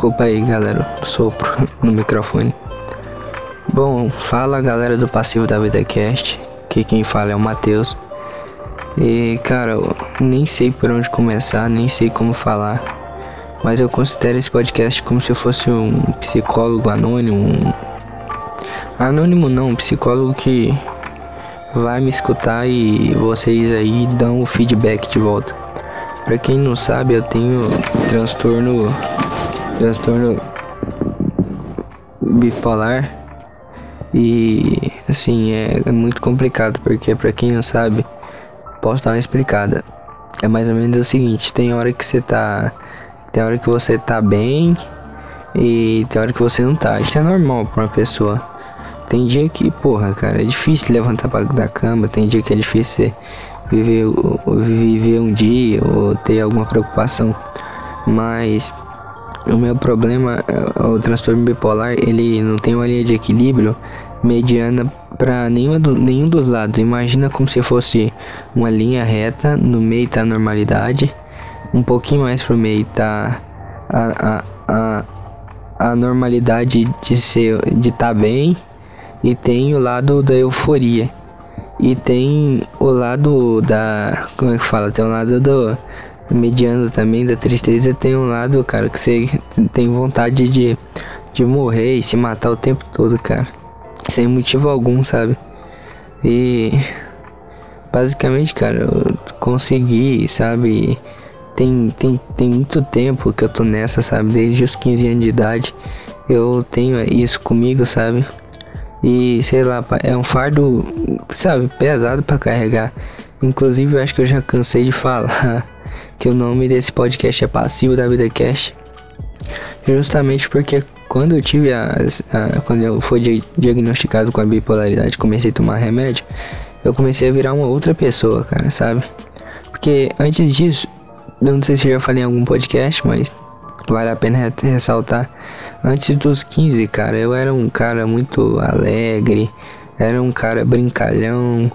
Desculpa aí, galera, sopro no microfone. Bom, fala galera do Passivo da Vida Cast, que quem fala é o Matheus. E cara, eu nem sei por onde começar, nem sei como falar, mas eu considero esse podcast como se eu fosse um psicólogo anônimo. Um... Anônimo não, um psicólogo que vai me escutar e vocês aí dão o feedback de volta. Pra quem não sabe, eu tenho transtorno. Transtorno bipolar. E assim, é, é muito complicado porque para quem não sabe, posso dar uma explicada. É mais ou menos o seguinte, tem hora que você tá. Tem hora que você tá bem e tem hora que você não tá. Isso é normal pra uma pessoa. Tem dia que, porra, cara, é difícil levantar da cama, tem dia que é difícil viver, viver um dia ou ter alguma preocupação. Mas o meu problema, é, o transtorno bipolar, ele não tem uma linha de equilíbrio mediana para nenhum, do, nenhum dos lados. Imagina como se fosse uma linha reta, no meio tá a normalidade, um pouquinho mais pro meio tá a, a, a, a normalidade de ser de tá bem e tem o lado da euforia. E tem o lado da. Como é que fala? Tem o lado do mediano também da tristeza tem um lado, cara, que você tem vontade de, de morrer e se matar o tempo todo, cara. Sem motivo algum, sabe? E basicamente, cara, eu consegui, sabe? Tem, tem, tem muito tempo que eu tô nessa, sabe? Desde os 15 anos de idade eu tenho isso comigo, sabe? E sei lá, é um fardo, sabe, pesado para carregar. Inclusive, eu acho que eu já cansei de falar que o nome desse podcast é Passivo da Vida Cast. Justamente porque quando eu tive as, a, quando eu fui diagnosticado com a bipolaridade, comecei a tomar remédio, eu comecei a virar uma outra pessoa, cara, sabe? Porque antes disso, eu não sei se já falei em algum podcast, mas vale a pena ressaltar. Antes dos 15, cara, eu era um cara muito alegre, era um cara brincalhão,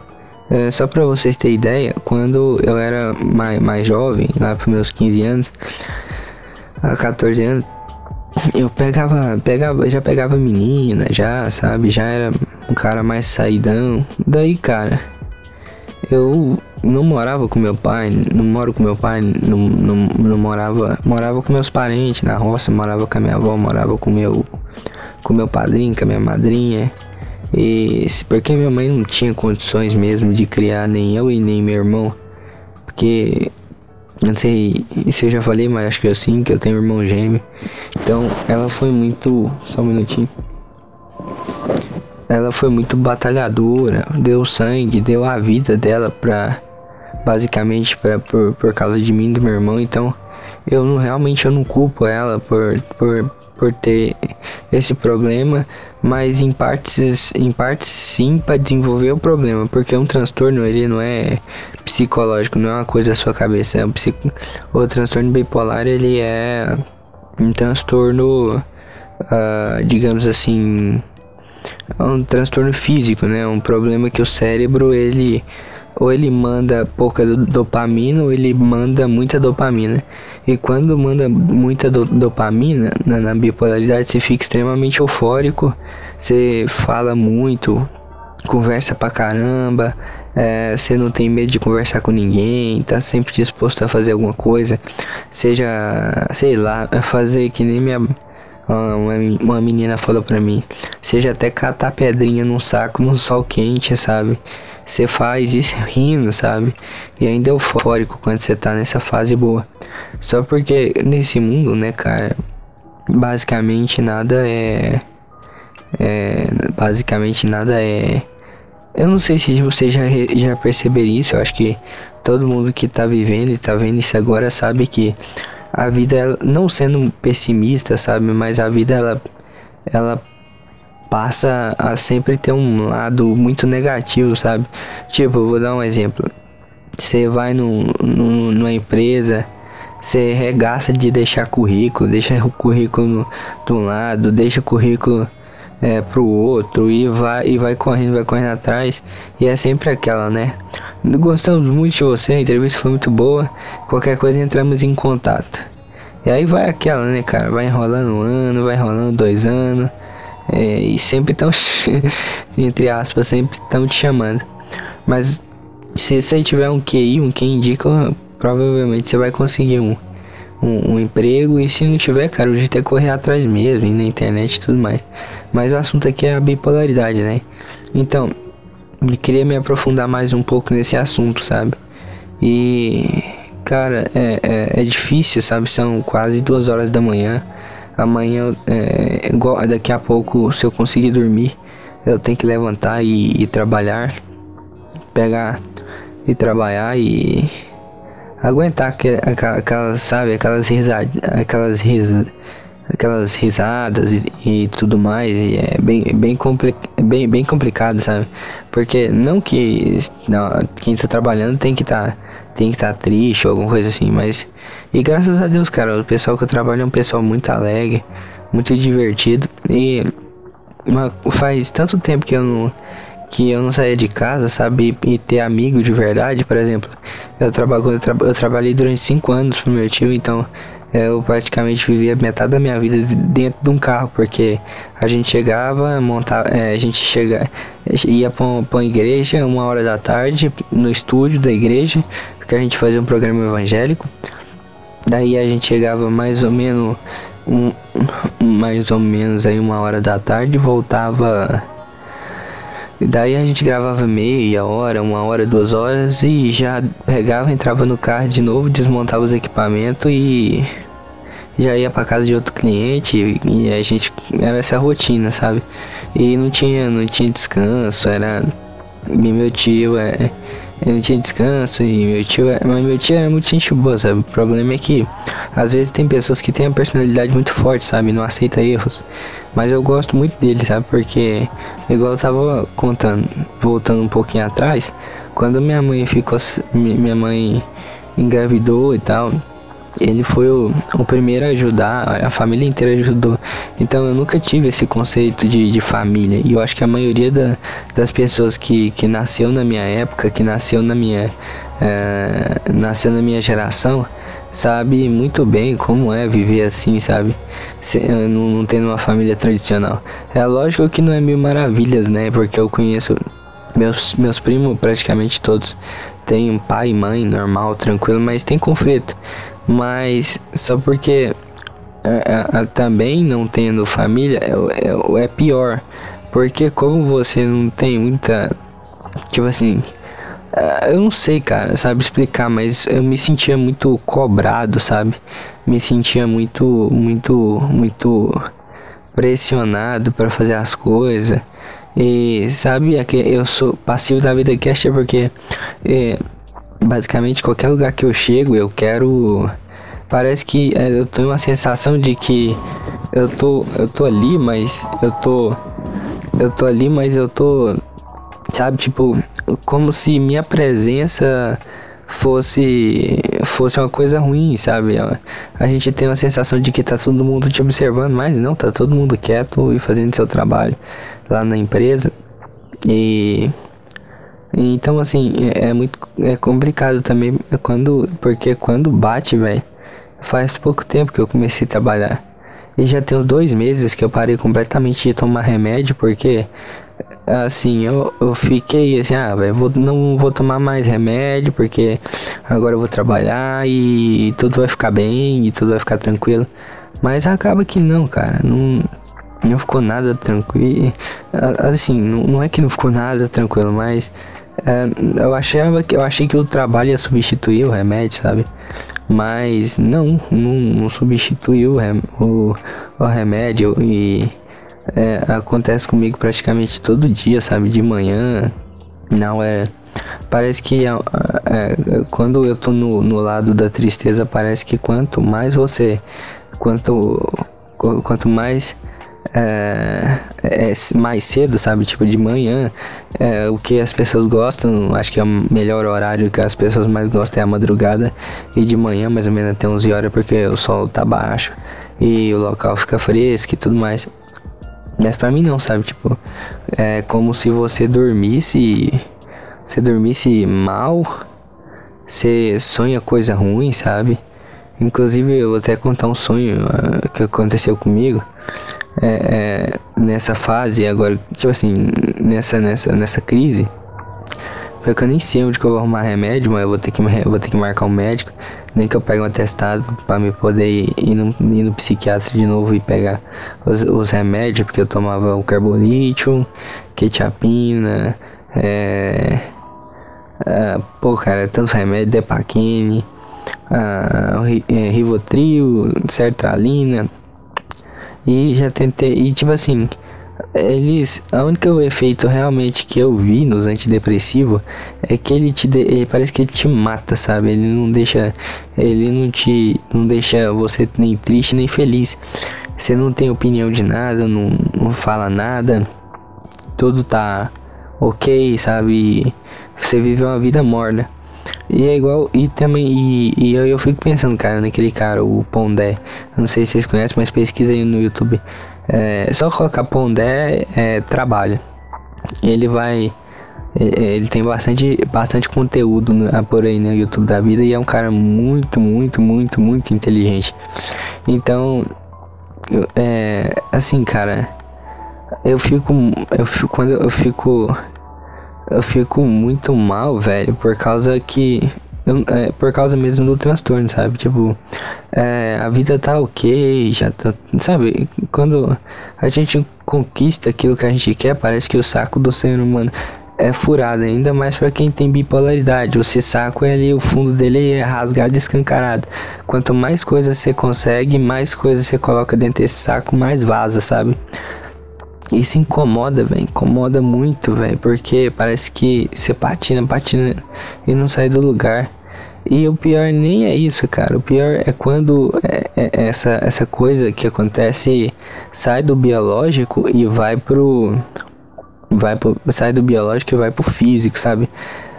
é, só para vocês terem ideia, quando eu era mais, mais jovem, lá pros meus 15 anos, a 14 anos, eu pegava, pegava, já pegava menina, já, sabe, já era um cara mais saidão. Daí, cara, eu não morava com meu pai, não moro com meu pai, não, não, não morava, morava com meus parentes na roça, morava com a minha avó, morava com meu, com meu padrinho, com a minha madrinha. E porque minha mãe não tinha condições mesmo de criar nem eu e nem meu irmão. Porque não sei se eu já falei, mas acho que eu sim, que eu tenho um irmão gêmeo. Então ela foi muito. Só um minutinho. Ela foi muito batalhadora, deu sangue, deu a vida dela pra. Basicamente pra, por, por causa de mim e do meu irmão. Então eu não realmente eu não culpo ela por, por, por ter esse problema, mas em partes, em partes sim para desenvolver o problema, porque um transtorno ele não é psicológico, não é uma coisa da sua cabeça, é um psico... o transtorno bipolar ele é um transtorno, uh, digamos assim, é um transtorno físico, né? Um problema que o cérebro ele ou ele manda pouca dopamina ou ele manda muita dopamina. E quando manda muita do dopamina na, na, bipolaridade, você fica extremamente eufórico, você fala muito, conversa pra caramba, é, você não tem medo de conversar com ninguém, tá sempre disposto a fazer alguma coisa, seja, sei lá, fazer que nem minha. Uma, uma menina falou pra mim, seja até catar pedrinha num saco no sol quente, sabe? Você faz isso rindo, sabe? E ainda é eufórico quando você tá nessa fase boa. Só porque nesse mundo, né, cara, basicamente nada é. É. Basicamente nada é. Eu não sei se você já, já perceberam isso, eu acho que todo mundo que tá vivendo e tá vendo isso agora sabe que a vida, não sendo pessimista, sabe, mas a vida ela, ela passa a sempre ter um lado muito negativo, sabe? Tipo, vou dar um exemplo. Você vai no, no, numa empresa, você regaça de deixar currículo, deixa o currículo no, de um lado, deixa o currículo é, pro outro e vai e vai correndo, vai correndo atrás e é sempre aquela, né? Gostamos muito de você, a entrevista foi muito boa. Qualquer coisa entramos em contato. E aí vai aquela, né, cara? Vai enrolando um ano, vai enrolando dois anos. É, e sempre estão, entre aspas, sempre estão te chamando. Mas se você tiver um QI, um que indica, provavelmente você vai conseguir um, um, um, emprego. E se não tiver, cara, o jeito é correr atrás mesmo, na internet e tudo mais. Mas o assunto aqui é a bipolaridade, né? Então, eu queria me aprofundar mais um pouco nesse assunto, sabe? E, cara, é, é, é difícil, sabe? São quase duas horas da manhã. Amanhã, é, daqui a pouco, se eu conseguir dormir, eu tenho que levantar e, e trabalhar. Pegar e trabalhar e aguentar aquelas, sabe, aquelas risadas, aquelas risadas, aquelas risadas e, e, tudo mais, e é bem, bem, compli bem, bem complicado, sabe? Porque não que não, quem tá trabalhando tem que estar tá, tem que estar tá triste ou alguma coisa assim, mas e graças a Deus, cara, o pessoal que eu trabalho é um pessoal muito alegre, muito divertido e uma, faz tanto tempo que eu não que eu não saía de casa, sabe? E ter amigo de verdade, por exemplo. Eu, traba eu, tra eu trabalhei durante 5 anos pro meu tio, então eu praticamente vivia metade da minha vida dentro de um carro, porque a gente chegava, montava, é, a gente chega, ia para uma igreja uma hora da tarde, no estúdio da igreja, porque a gente fazia um programa evangélico. Daí a gente chegava mais ou menos um, mais ou menos aí uma hora da tarde voltava e daí a gente gravava meia hora, uma hora, duas horas e já pegava, entrava no carro de novo, desmontava os equipamentos e já ia para casa de outro cliente e a gente era essa rotina, sabe? E não tinha, não tinha descanso, era meu tio é não tinha descanso e meu tio é, mas meu tio era muito gente boa, sabe? O problema é que às vezes tem pessoas que têm a personalidade muito forte, sabe? Não aceita erros. Mas eu gosto muito dele, sabe? Porque, igual eu tava contando, voltando um pouquinho atrás, quando minha mãe ficou. Minha mãe engravidou e tal. Ele foi o, o primeiro a ajudar, a família inteira ajudou. Então eu nunca tive esse conceito de, de família. E eu acho que a maioria da, das pessoas que, que nasceu na minha época, que nasceu na minha. É, nasceu na minha geração, sabe muito bem como é viver assim, sabe? Se, não, não tendo uma família tradicional. É lógico que não é mil maravilhas, né? Porque eu conheço meus, meus primos, praticamente todos, têm um pai e mãe normal, tranquilo, mas tem conflito. Mas só porque é, é, também não tendo família é, é, é pior. Porque como você não tem muita. Tipo assim, ah, eu não sei, cara, sabe explicar, mas eu me sentia muito cobrado, sabe? Me sentia muito, muito, muito pressionado para fazer as coisas. E sabe, é eu sou passivo da vida cast porque é, basicamente qualquer lugar que eu chego eu quero. Parece que é, eu tenho uma sensação de que eu tô, eu tô ali, mas eu tô, eu tô ali, mas eu tô sabe? Tipo, como se minha presença fosse fosse uma coisa ruim, sabe? A gente tem uma sensação de que tá todo mundo te observando, mas não, tá todo mundo quieto e fazendo seu trabalho lá na empresa. E então assim, é, é muito é complicado também quando porque quando bate, velho, faz pouco tempo que eu comecei a trabalhar. E já tem uns dois meses que eu parei completamente de tomar remédio porque assim, eu, eu fiquei assim, ah, velho, vou, não vou tomar mais remédio porque agora eu vou trabalhar e tudo vai ficar bem e tudo vai ficar tranquilo. Mas acaba que não, cara, não, não ficou nada tranquilo. Assim, não, não é que não ficou nada tranquilo, mas é, eu achava que eu achei que o trabalho ia substituir o remédio, sabe? Mas não, não, não substituiu o, o, o remédio e é, acontece comigo praticamente todo dia, sabe? De manhã. Não é. Parece que é, é, quando eu tô no, no lado da tristeza, parece que quanto mais você. Quanto, quanto mais. É, é, mais cedo, sabe? Tipo de manhã, é, o que as pessoas gostam, acho que é o melhor horário que as pessoas mais gostam é a madrugada e de manhã, mais ou menos até 11 horas, porque o sol tá baixo e o local fica fresco e tudo mais. Mas pra mim não, sabe? Tipo, é como se você dormisse. Você dormisse mal. Você sonha coisa ruim, sabe? Inclusive, eu vou até contar um sonho uh, que aconteceu comigo é, é, nessa fase, agora, tipo assim, nessa, nessa, nessa crise. Porque eu nem sei onde que eu vou arrumar remédio, mas eu vou ter que, vou ter que marcar um médico. Nem que eu pegue um atestado para me poder ir no, ir no, psiquiatra de novo e pegar os, os remédios, porque eu tomava o carbolítio, quetiapina, é, é, pô, cara, tantos remédios, Depaquine, ah, é, Rivotril, Sertralina. E já tentei, e tipo assim, eles, a única efeito realmente que eu vi nos antidepressivos é que ele te, ele, parece que ele te mata, sabe? Ele não deixa, ele não te, não deixa você nem triste nem feliz. Você não tem opinião de nada, não, não fala nada, tudo tá ok, sabe? Você vive uma vida morna. E é igual, e também, e, e eu, eu fico pensando, cara, naquele cara, o Pondé. Não sei se vocês conhecem, mas pesquisa aí no YouTube. É só colocar Pondé é, trabalho. Ele vai. Ele tem bastante, bastante conteúdo por aí no YouTube da vida e é um cara muito, muito, muito, muito inteligente. Então, é, assim, cara, eu fico, eu fico quando eu fico, eu fico muito mal, velho, por causa que eu, é, por causa mesmo do transtorno, sabe? Tipo, é, a vida tá ok, já tá. Sabe? Quando a gente conquista aquilo que a gente quer, parece que o saco do ser humano é furado, ainda mais para quem tem bipolaridade. O saco é ali, o fundo dele é rasgado e escancarado. Quanto mais coisas você consegue, mais coisas você coloca dentro desse saco, mais vaza, sabe? Isso incomoda, velho. Incomoda muito, velho. Porque parece que você patina, patina e não sai do lugar. E o pior nem é isso, cara. O pior é quando é, é essa, essa coisa que acontece sai do biológico e vai pro. Vai pro, sai do biológico e vai pro físico, sabe?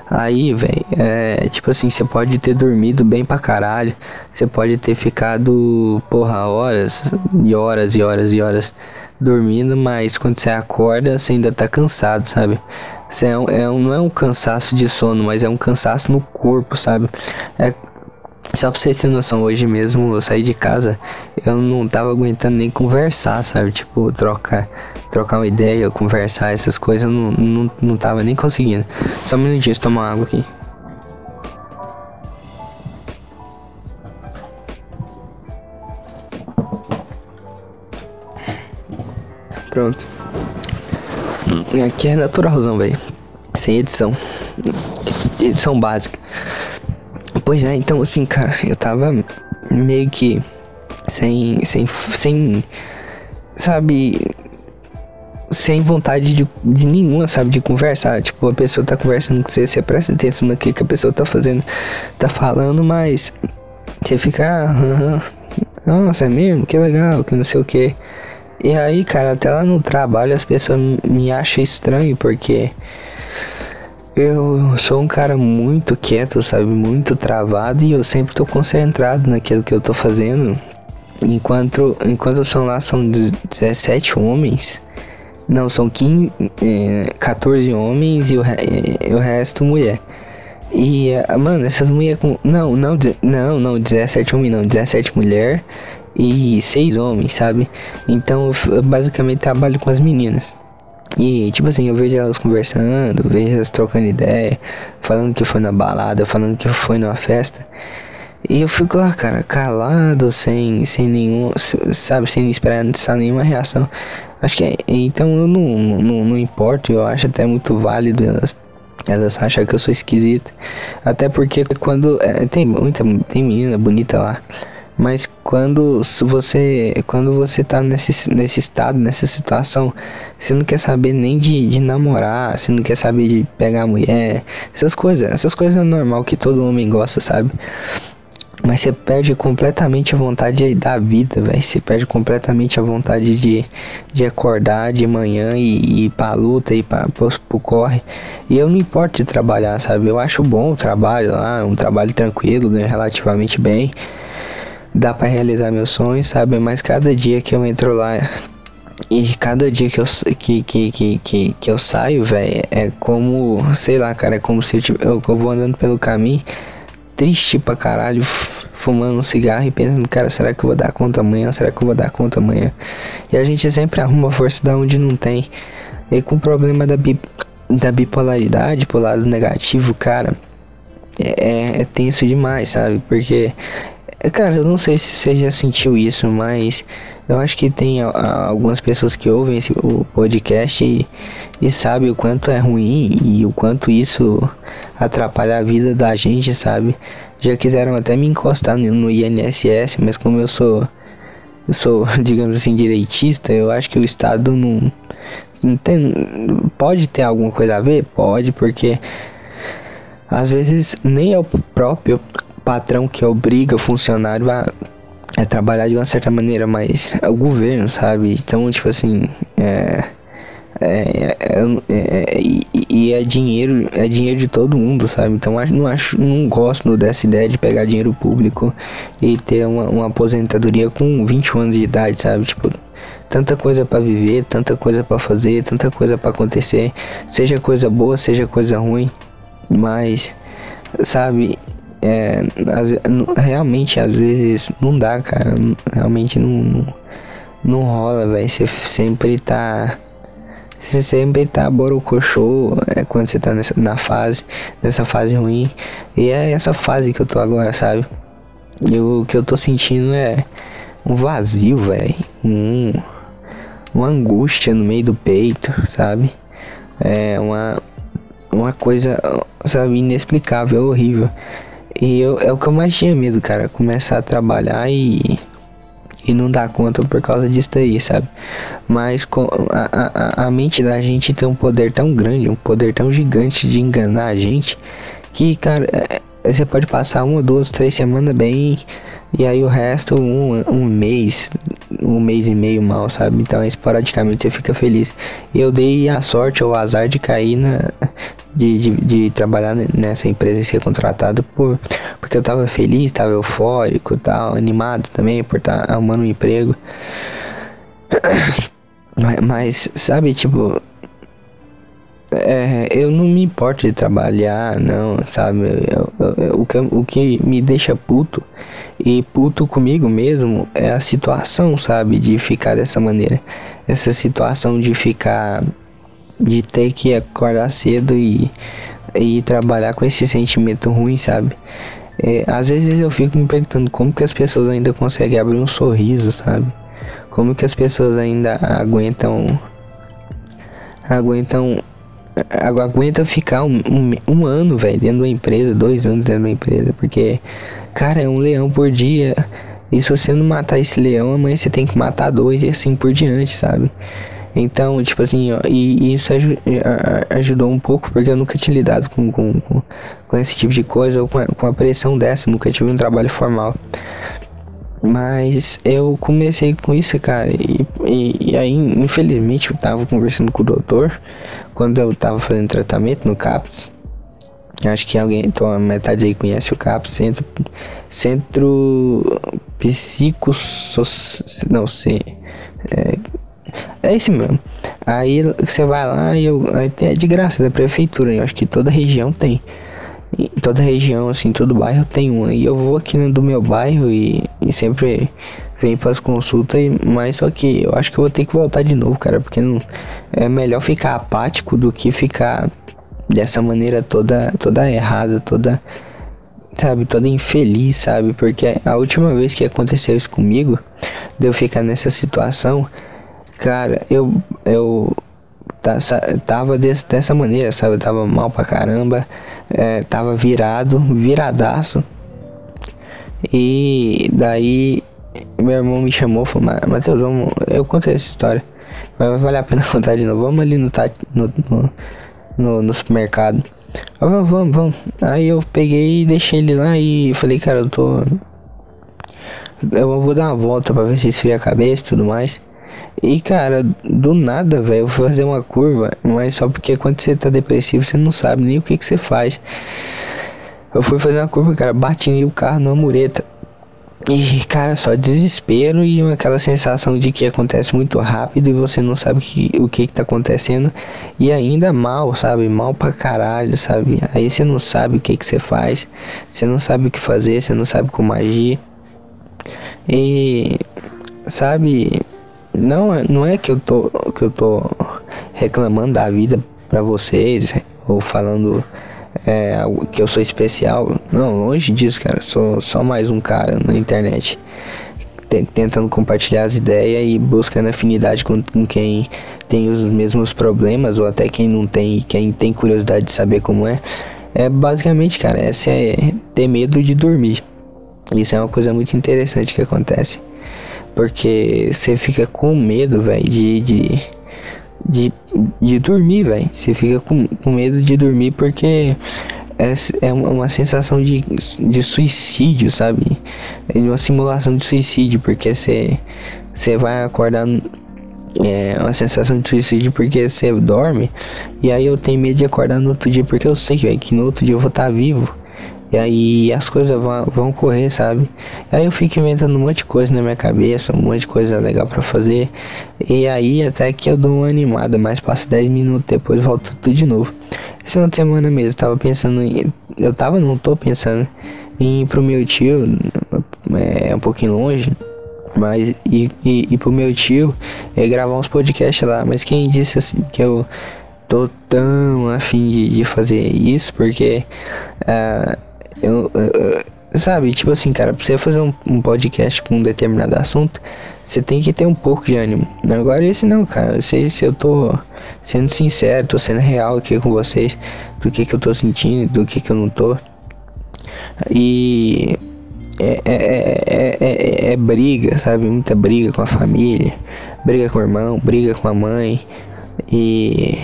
Aí, velho, é tipo assim, você pode ter dormido bem pra caralho. Você pode ter ficado, porra, horas e horas e horas e horas dormindo, mas quando você acorda, você ainda tá cansado, sabe? Você é um, é um, não é um cansaço de sono, mas é um cansaço no corpo, sabe? É, só pra vocês terem noção, hoje mesmo eu saí de casa, eu não tava aguentando nem conversar, sabe? Tipo, trocar, trocar uma ideia, conversar, essas coisas, eu não, não, não tava nem conseguindo. Só um minutinho, tomar água aqui. Pronto. Aqui é naturalzão, velho. Sem edição. Edição básica. Pois é, então assim, cara, eu tava meio que sem. sem. sem. sabe. Sem vontade de, de nenhuma, sabe, de conversar. Tipo, a pessoa tá conversando com você, você presta atenção naquilo que a pessoa tá fazendo, tá falando, mas você fica. Ah, nossa, é mesmo? Que legal, que não sei o que. E aí, cara, até lá no trabalho as pessoas me acham estranho porque eu sou um cara muito quieto, sabe? Muito travado e eu sempre tô concentrado naquilo que eu tô fazendo. Enquanto, enquanto são lá, são 17 homens. Não, são 15, é, 14 homens e o, o resto mulher. E, mano, essas mulheres com. Não, não, não, não, 17 homens não, 17 mulher e seis homens, sabe? Então eu basicamente trabalho com as meninas. E tipo assim, eu vejo elas conversando, vejo elas trocando ideia, falando que foi na balada, falando que foi numa festa. E eu fico lá, cara, calado, sem, sem nenhum, sabe, sem esperar nenhuma reação. Acho que é, então eu não, não, não importo, eu acho até muito válido elas, elas acham que eu sou esquisito. Até porque quando é, tem muita tem menina bonita lá. Mas quando você quando você tá nesse, nesse estado, nessa situação, você não quer saber nem de, de namorar, você não quer saber de pegar mulher, essas coisas, essas coisas é normal que todo homem gosta, sabe? Mas você perde completamente a vontade da vida, velho. Você perde completamente a vontade de, de acordar de manhã e, e ir pra luta, ir pra, pro, pro corre. E eu não importo de trabalhar, sabe? Eu acho bom o trabalho lá, um trabalho tranquilo, ganho relativamente bem dá para realizar meus sonhos, sabe? Mas cada dia que eu entro lá e cada dia que eu, que, que, que, que, que eu saio, velho, é como, sei lá, cara, é como se eu, eu, eu vou andando pelo caminho triste pra caralho, fumando um cigarro e pensando, cara, será que eu vou dar conta amanhã? Será que eu vou dar conta amanhã? E a gente sempre arruma força da onde não tem. E com o problema da, bi da bipolaridade, pro lado negativo, cara, é, é, é tenso demais, sabe? Porque, cara, eu não sei se você já sentiu isso, mas eu acho que tem algumas pessoas que ouvem esse, o podcast e, e sabem o quanto é ruim e o quanto isso atrapalha a vida da gente, sabe? Já quiseram até me encostar no, no INSS, mas como eu sou, eu sou, digamos assim, direitista, eu acho que o Estado não, não tem, pode ter alguma coisa a ver? Pode, porque às vezes nem é o próprio patrão que obriga o funcionário a é trabalhar de uma certa maneira, mas é o governo, sabe? Então, tipo assim, é. É, é, é, e, e é dinheiro, é dinheiro de todo mundo, sabe? Então não acho, não gosto dessa ideia de pegar dinheiro público e ter uma, uma aposentadoria com 21 anos de idade, sabe? Tipo, tanta coisa para viver, tanta coisa para fazer, tanta coisa para acontecer, seja coisa boa, seja coisa ruim, mas sabe, é, realmente às vezes não dá, cara. Realmente não, não, não rola, velho. Você sempre tá. Você sempre tá borocochô é, quando você tá nessa, na fase, nessa fase ruim. E é essa fase que eu tô agora, sabe? E o que eu tô sentindo é um vazio, velho. Um, uma angústia no meio do peito, sabe? É uma, uma coisa, sabe, inexplicável, horrível. E eu, é o que eu mais tinha medo, cara. Começar a trabalhar e. E não dar conta por causa disso aí, sabe? Mas com, a, a, a mente da gente tem um poder tão grande, um poder tão gigante de enganar a gente. Que, cara, é, é você pode passar uma, duas, três semanas bem. E aí o resto, um, um mês, um mês e meio mal, sabe? Então esporadicamente você fica feliz. E eu dei a sorte ou o azar de cair na, de, de, de, trabalhar nessa empresa e ser contratado por porque eu tava feliz, tava eufórico, tal, animado também por estar tá arrumando um emprego. Mas, mas, sabe, tipo, é, eu não me importo de trabalhar, não, sabe? Eu, eu, eu, o, que, o que me deixa puto e puto comigo mesmo é a situação, sabe? De ficar dessa maneira. Essa situação de ficar de ter que acordar cedo e, e trabalhar com esse sentimento ruim, sabe? É, às vezes eu fico me perguntando como que as pessoas ainda conseguem abrir um sorriso, sabe? Como que as pessoas ainda aguentam aguentam aguentam ficar um, um, um ano, velho, dentro de uma empresa, dois anos dentro de uma empresa, porque, cara, é um leão por dia. E se você não matar esse leão, amanhã você tem que matar dois e assim por diante, sabe? Então, tipo assim, ó, e, e isso aj ajudou um pouco, porque eu nunca tinha lidado com, com, com, com esse tipo de coisa, ou com a, com a pressão dessa, nunca tive um trabalho formal. Mas eu comecei com isso, cara, e, e, e, aí, infelizmente, eu tava conversando com o doutor quando eu tava fazendo tratamento no CAPS. Acho que alguém, então metade aí conhece o CAPS, Centro, Centro Psico... Não sei. É, é esse mesmo. Aí você vai lá e eu, é de graça da prefeitura. Eu acho que toda região tem. E toda região, assim, todo bairro tem uma. E eu vou aqui no do meu bairro e, e sempre vem para as consultas. Mas só que eu acho que eu vou ter que voltar de novo, cara. Porque não, é melhor ficar apático do que ficar dessa maneira toda, toda errada, toda sabe, toda infeliz, sabe? Porque a última vez que aconteceu isso comigo, de eu ficar nessa situação, Cara, eu. Eu tava desse, dessa maneira, sabe? Tava mal pra caramba. É, tava virado, viradaço. E daí meu irmão me chamou e falou, Matheus, vamos. Eu contei essa história. Mas vai valer a pena contar de novo. Vamos ali no, no, no, no, no supermercado. vamos, vamos, vamos. Aí eu peguei e deixei ele lá e falei, cara, eu tô. Eu vou dar uma volta pra ver se esfria a cabeça e tudo mais. E cara, do nada, velho, fazer uma curva, mas só porque quando você tá depressivo você não sabe nem o que que você faz. Eu fui fazer uma curva, cara, bati o carro numa mureta. E, cara, só desespero e aquela sensação de que acontece muito rápido e você não sabe que, o que, que tá acontecendo. E ainda mal, sabe? Mal pra caralho, sabe? Aí você não sabe o que, que você faz, você não sabe o que fazer, você não sabe como agir. E, sabe? Não, não é que eu tô, que eu tô reclamando da vida pra vocês ou falando é, que eu sou especial. Não, longe disso, cara. Sou só mais um cara na internet. Tentando compartilhar as ideias e buscando afinidade com, com quem tem os mesmos problemas ou até quem não tem quem tem curiosidade de saber como é. É basicamente, cara, essa é ter medo de dormir. Isso é uma coisa muito interessante que acontece. Porque você fica com medo, velho, de, de de, de dormir, velho. Você fica com, com medo de dormir porque é, é uma sensação de, de suicídio, sabe? É uma simulação de suicídio, porque você, você vai acordar. É uma sensação de suicídio porque você dorme. E aí eu tenho medo de acordar no outro dia, porque eu sei véio, que no outro dia eu vou estar tá vivo. E aí as coisas vão, vão correr, sabe? Aí eu fico inventando um monte de coisa na minha cabeça, um monte de coisa legal para fazer. E aí até que eu dou uma animada, mas passa 10 minutos depois volta tudo de novo. Esse final de semana mesmo, eu tava pensando em. Eu tava, não tô pensando em ir pro meu tio, é um pouquinho longe. Mas e, e, e pro meu tio é gravar uns podcasts lá. Mas quem disse assim que eu tô tão afim de, de fazer isso, porque uh, eu, eu, sabe, tipo assim, cara, pra você fazer um, um, podcast com um determinado assunto, você tem que ter um pouco de ânimo. Agora esse não, cara. Se, se eu tô sendo sincero, tô sendo real aqui com vocês, do que que eu tô sentindo, do que que eu não tô. E é, é, é, é, briga, sabe? Muita briga com a família, briga com o irmão, briga com a mãe. E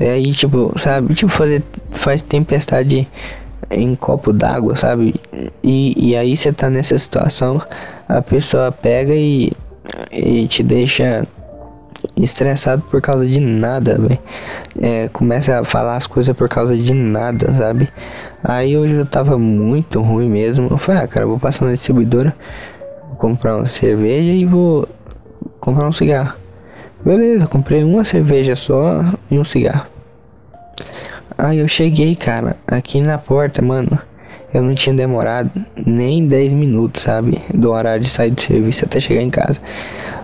aí, tipo, sabe? Tipo, fazer, faz tempestade em copo d'água, sabe? E, e aí você tá nessa situação, a pessoa pega e, e te deixa estressado por causa de nada, velho. É, começa a falar as coisas por causa de nada, sabe? Aí hoje eu tava muito ruim mesmo. Eu falei, ah, cara, vou passar na distribuidora, vou comprar uma cerveja e vou comprar um cigarro. Beleza, comprei uma cerveja só e um cigarro. Aí eu cheguei, cara, aqui na porta, mano. Eu não tinha demorado nem 10 minutos, sabe? Do horário de sair do serviço até chegar em casa.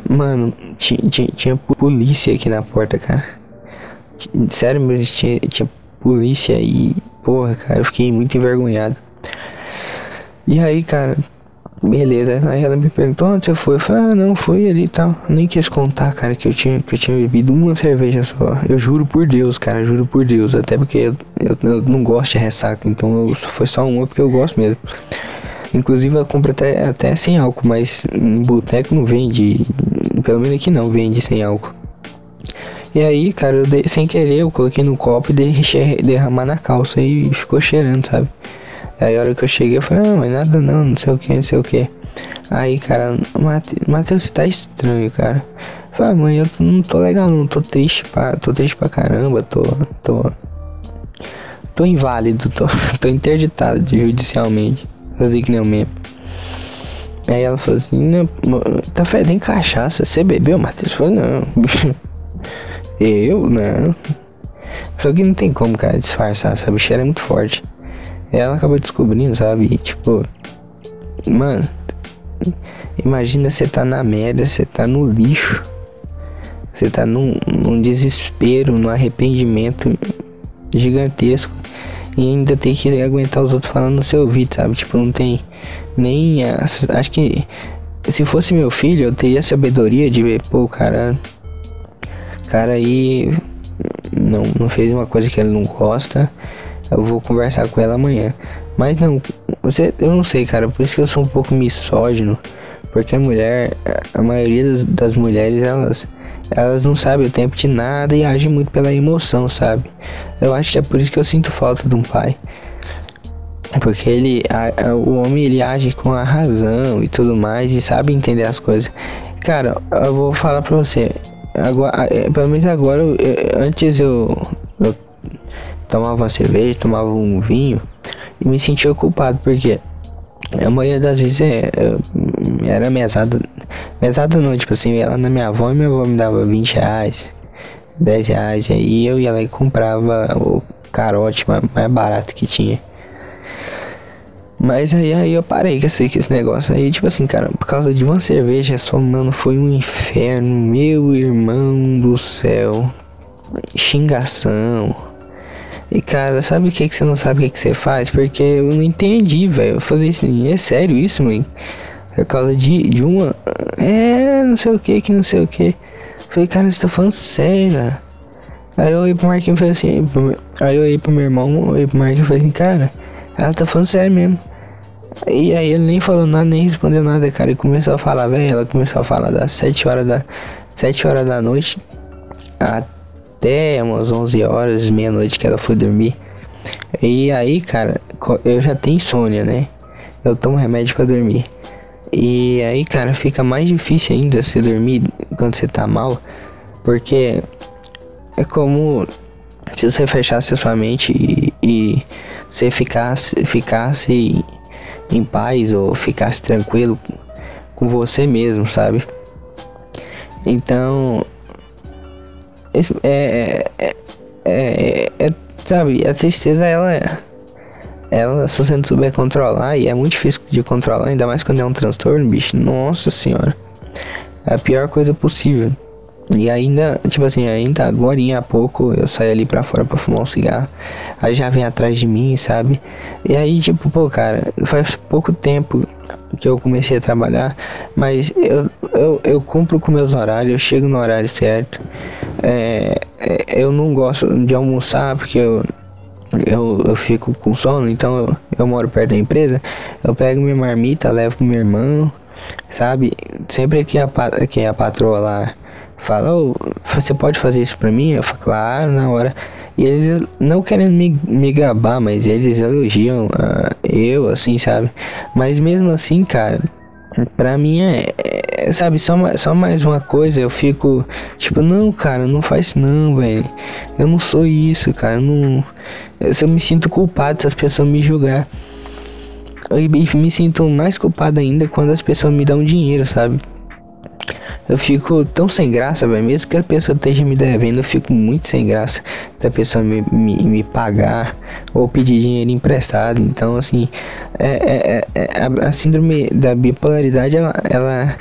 Mano, tinha, polícia aqui na porta, cara. Sério mesmo, tinha, tinha polícia e. Porra, cara, eu fiquei muito envergonhado. E aí, cara, Beleza, aí ela me perguntou onde você foi. Eu falei, ah, não, fui ali e tal. Nem quis contar, cara, que eu tinha, que eu tinha bebido uma cerveja só. Eu juro por Deus, cara, juro por Deus. Até porque eu, eu, eu não gosto de ressaca, então eu, foi só uma porque eu gosto mesmo. Inclusive eu compro até, até sem álcool, mas em boteco não vende. Pelo menos aqui não vende sem álcool. E aí, cara, eu dei, sem querer eu coloquei no copo e deixei derramar na calça e ficou cheirando, sabe? Aí a hora que eu cheguei, eu falei, não, mas nada não, não sei o que, não sei o que. Aí, cara, Matheus, você tá estranho, cara. Falei, ah, mãe, eu não tô legal não, tô triste pra, tô triste pra caramba, tô, tô, tô inválido, tô, tô interditado judicialmente. Fazer que nem o mesmo. Aí ela falou assim, não, tá fedendo cachaça, você bebeu, Matheus? Eu falei, não. eu, não. Só que não tem como, cara, disfarçar, essa bicheira é muito forte ela acabou descobrindo, sabe? E, tipo, mano, imagina você tá na merda, você tá no lixo, você tá num, num desespero, num arrependimento gigantesco e ainda tem que aguentar os outros falando no seu ouvido, sabe? Tipo, não tem nem. As, acho que se fosse meu filho, eu teria a sabedoria de ver, pô, cara. Cara aí não, não fez uma coisa que ele não gosta eu vou conversar com ela amanhã. Mas não, você, eu não sei, cara. Por isso que eu sou um pouco misógino. Porque a mulher, a maioria das, das mulheres, elas, elas não sabem o tempo de nada e agem muito pela emoção, sabe? Eu acho que é por isso que eu sinto falta de um pai. Porque ele, a, a, o homem, ele age com a razão e tudo mais e sabe entender as coisas. Cara, eu vou falar pra você. Agora, é, pelo menos agora, eu, antes eu, eu tomava uma cerveja, tomava um vinho e me sentia culpado, porque A maioria das vezes é, era mesada. Mesada não, tipo assim, ela na minha avó e minha avó me dava 20 reais, 10 reais. E aí eu ia lá e comprava o carote mais, mais barato que tinha. Mas aí, aí eu parei com esse, com esse negócio. Aí, tipo assim, cara, por causa de uma cerveja só, mano, foi um inferno. Meu irmão do céu. Xingação. E, cara, sabe o que, que você não sabe o que, que você faz? Porque eu não entendi, velho. Eu falei assim, é sério isso, mãe? Por causa de, de uma. É, não sei o que, que não sei o que. Falei, cara, você tá falando sério. Aí eu olhei pro Marquinhos e falei assim. Aí eu olhei pro meu irmão, olhei pro Marquinhos e falei assim, cara, ela tá falando sério mesmo. E aí ele nem falou nada, nem respondeu nada, cara. E começou a falar, velho. Ela começou a falar das 7 horas da, 7 horas da noite até umas 11 horas, meia-noite que ela foi dormir. E aí, cara, eu já tenho insônia, né? Eu tomo remédio para dormir. E aí, cara, fica mais difícil ainda você dormir quando você tá mal. Porque é como se você fechasse a sua mente e, e você ficasse, ficasse em paz ou ficasse tranquilo com você mesmo, sabe? Então, é, é, é, é, sabe, a tristeza ela ela se você não souber controlar e é muito difícil de controlar, ainda mais quando é um transtorno, bicho. Nossa senhora, é a pior coisa possível. E ainda, tipo assim, ainda agora há pouco eu saí ali pra fora pra fumar um cigarro. Aí já vem atrás de mim, sabe? E aí, tipo, pô, cara, faz pouco tempo que eu comecei a trabalhar, mas eu, eu, eu cumpro com meus horários, eu chego no horário certo. É, é, eu não gosto de almoçar porque eu, eu, eu fico com sono, então eu, eu moro perto da empresa. Eu pego minha marmita, levo pro meu irmão, sabe? Sempre que a, que a patroa lá fala, oh, você pode fazer isso pra mim? Eu falo, claro, na hora. E eles não querem me, me gabar, mas eles elogiam uh, eu, assim, sabe? Mas mesmo assim, cara, pra mim é, é, sabe, só, só mais uma coisa, eu fico, tipo, não, cara, não faz não, velho. Eu não sou isso, cara, eu não. Eu, eu me sinto culpado se as pessoas me julgar. E me sinto mais culpado ainda quando as pessoas me dão dinheiro, sabe? Eu fico tão sem graça, velho. Mesmo que a pessoa esteja me devendo, eu fico muito sem graça da pessoa me, me, me pagar ou pedir dinheiro emprestado. Então, assim, é, é, é, é a, a, síndrome da bipolaridade, ela, ela,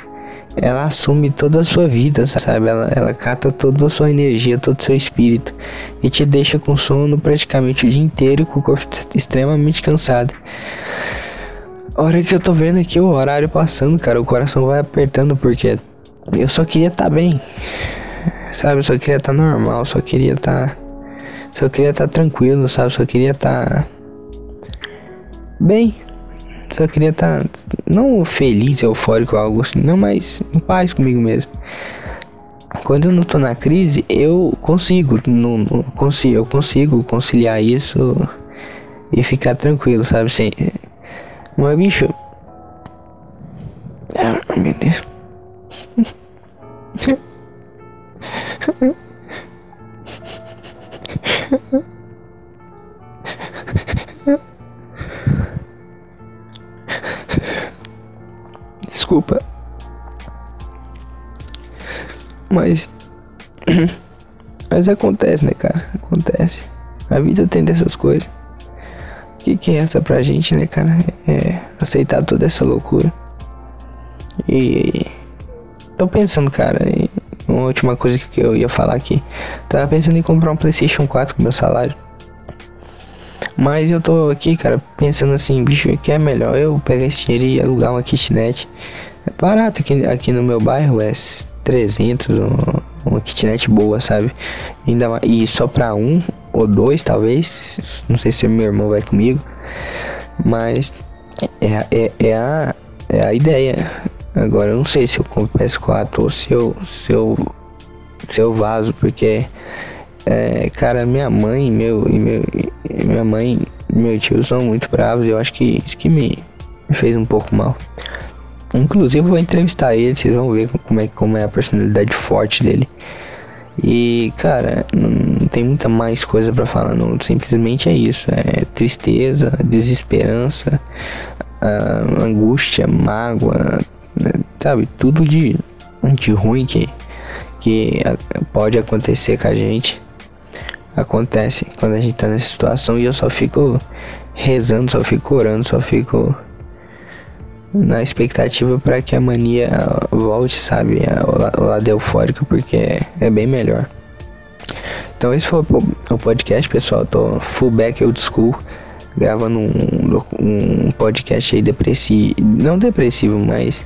ela assume toda a sua vida, sabe? Ela, ela cata toda a sua energia, todo o seu espírito e te deixa com sono praticamente o dia inteiro, com o corpo extremamente cansado. Hora que eu tô vendo aqui o horário passando, cara, o coração vai apertando porque eu só queria estar tá bem. Sabe, eu só queria estar tá normal, só queria estar. Tá, só queria estar tá tranquilo, sabe? Só queria estar. Tá bem. Só queria estar. Tá, não feliz, eufórico, algo assim. Não, mas em paz comigo mesmo. Quando eu não tô na crise, eu consigo. Não, não consigo eu consigo conciliar isso e ficar tranquilo, sabe? Sem. Mas bicho. Mas acontece, né, cara? Acontece. A vida tem dessas coisas. O que, que é essa pra gente, né, cara? É aceitar toda essa loucura. E. Tô pensando, cara, em uma última coisa que eu ia falar aqui. Tava pensando em comprar um PlayStation 4 com meu salário. Mas eu tô aqui, cara, pensando assim, bicho, que é melhor eu pegar esse dinheiro e alugar uma kitnet. É barato aqui, aqui no meu bairro, é 300, uma, kitnet boa, sabe? Ainda e só pra um ou dois, talvez. Não sei se meu irmão vai comigo. Mas é, é, é, a, é a ideia. Agora eu não sei se eu compro PS4 ou se eu, se eu, se eu vazo, porque, é, cara, minha mãe meu, e meu, e minha mãe e meu tio são muito bravos e eu acho que isso que me, me fez um pouco mal. Inclusive vou entrevistar ele, vocês vão ver como é, como é a personalidade forte dele. E, cara, não tem muita mais coisa para falar, não. Simplesmente é isso. É tristeza, desesperança, angústia, mágoa, né, sabe? Tudo de, de ruim que, que pode acontecer com a gente. Acontece quando a gente tá nessa situação e eu só fico rezando, só fico orando, só fico na expectativa para que a mania volte, sabe, ao lado eufórico, porque é bem melhor. Então esse foi o podcast, pessoal. Tô fullback old school, gravando um, um podcast aí depressivo, não depressivo, mas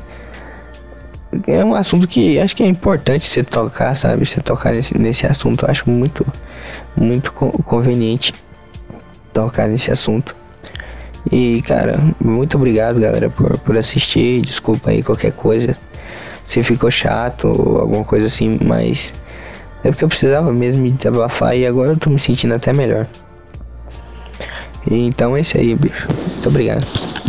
é um assunto que acho que é importante você tocar, sabe? Você tocar nesse, nesse assunto, acho muito, muito conveniente tocar nesse assunto. E cara, muito obrigado galera por, por assistir. Desculpa aí qualquer coisa. Se ficou chato ou alguma coisa assim, mas é porque eu precisava mesmo me desabafar e agora eu tô me sentindo até melhor. Então é isso aí, bicho. Muito obrigado.